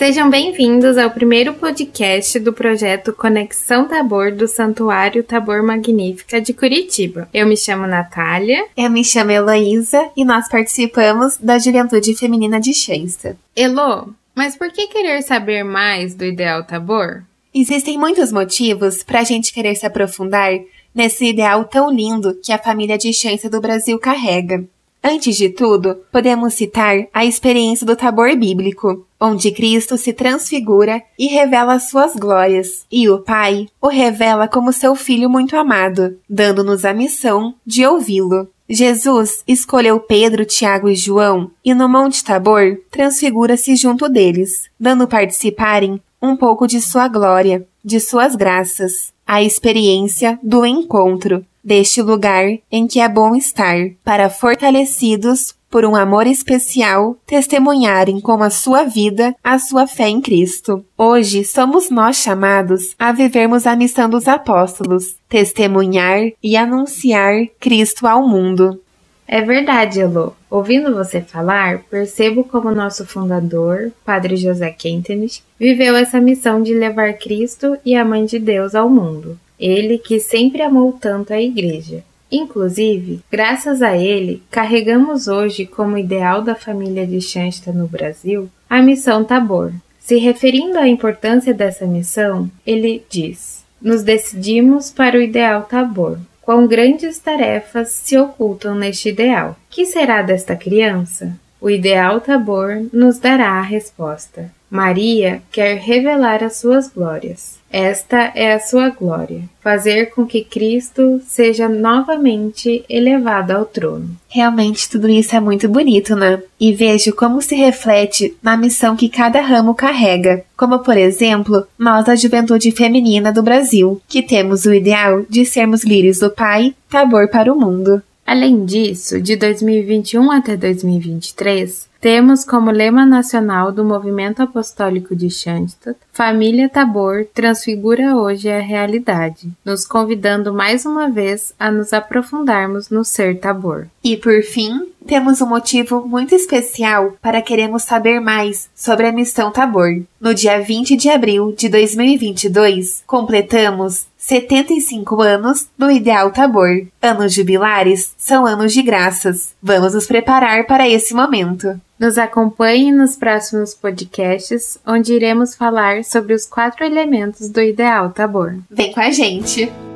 Sejam bem-vindos ao primeiro podcast do projeto Conexão Tabor do Santuário Tabor Magnífica de Curitiba. Eu me chamo Natália. Eu me chamo Heloísa e nós participamos da Juventude Feminina de Xensta. Elo, mas por que querer saber mais do Ideal Tabor? Existem muitos motivos para a gente querer se aprofundar nesse ideal tão lindo que a família de Xensta do Brasil carrega. Antes de tudo, podemos citar a experiência do tabor bíblico, onde Cristo se transfigura e revela suas glórias, e o Pai o revela como seu Filho muito amado, dando-nos a missão de ouvi-lo. Jesus escolheu Pedro, Tiago e João e no Monte Tabor transfigura-se junto deles, dando participarem um pouco de sua glória, de suas graças, a experiência do encontro, deste lugar em que é bom estar, para fortalecidos por um amor especial, testemunharem com a sua vida a sua fé em Cristo. Hoje somos nós chamados a vivermos a missão dos apóstolos, testemunhar e anunciar Cristo ao mundo. É verdade, Elo. Ouvindo você falar, percebo como nosso fundador, Padre José Kentenich, viveu essa missão de levar Cristo e a Mãe de Deus ao mundo. Ele que sempre amou tanto a Igreja. Inclusive, graças a ele, carregamos hoje como ideal da família de Shansta no Brasil a missão Tabor. Se referindo à importância dessa missão, ele diz: Nos decidimos para o ideal Tabor. Quão grandes tarefas se ocultam neste ideal? Que será desta criança? O ideal Tabor nos dará a resposta. Maria quer revelar as suas glórias. Esta é a sua glória, fazer com que Cristo seja novamente elevado ao trono. Realmente tudo isso é muito bonito, né? E vejo como se reflete na missão que cada ramo carrega, como por exemplo, nós da Juventude Feminina do Brasil, que temos o ideal de sermos lírios do Pai, tabor para o mundo. Além disso, de 2021 até 2023, temos como lema nacional do Movimento Apostólico de Schandstatt, Família Tabor transfigura hoje a realidade, nos convidando mais uma vez a nos aprofundarmos no ser Tabor. E por fim, temos um motivo muito especial para queremos saber mais sobre a missão Tabor. No dia 20 de abril de 2022, completamos 75 anos do Ideal Tabor. Anos jubilares são anos de graças. Vamos nos preparar para esse momento. Nos acompanhe nos próximos podcasts, onde iremos falar sobre os quatro elementos do Ideal Tabor. Vem com a gente!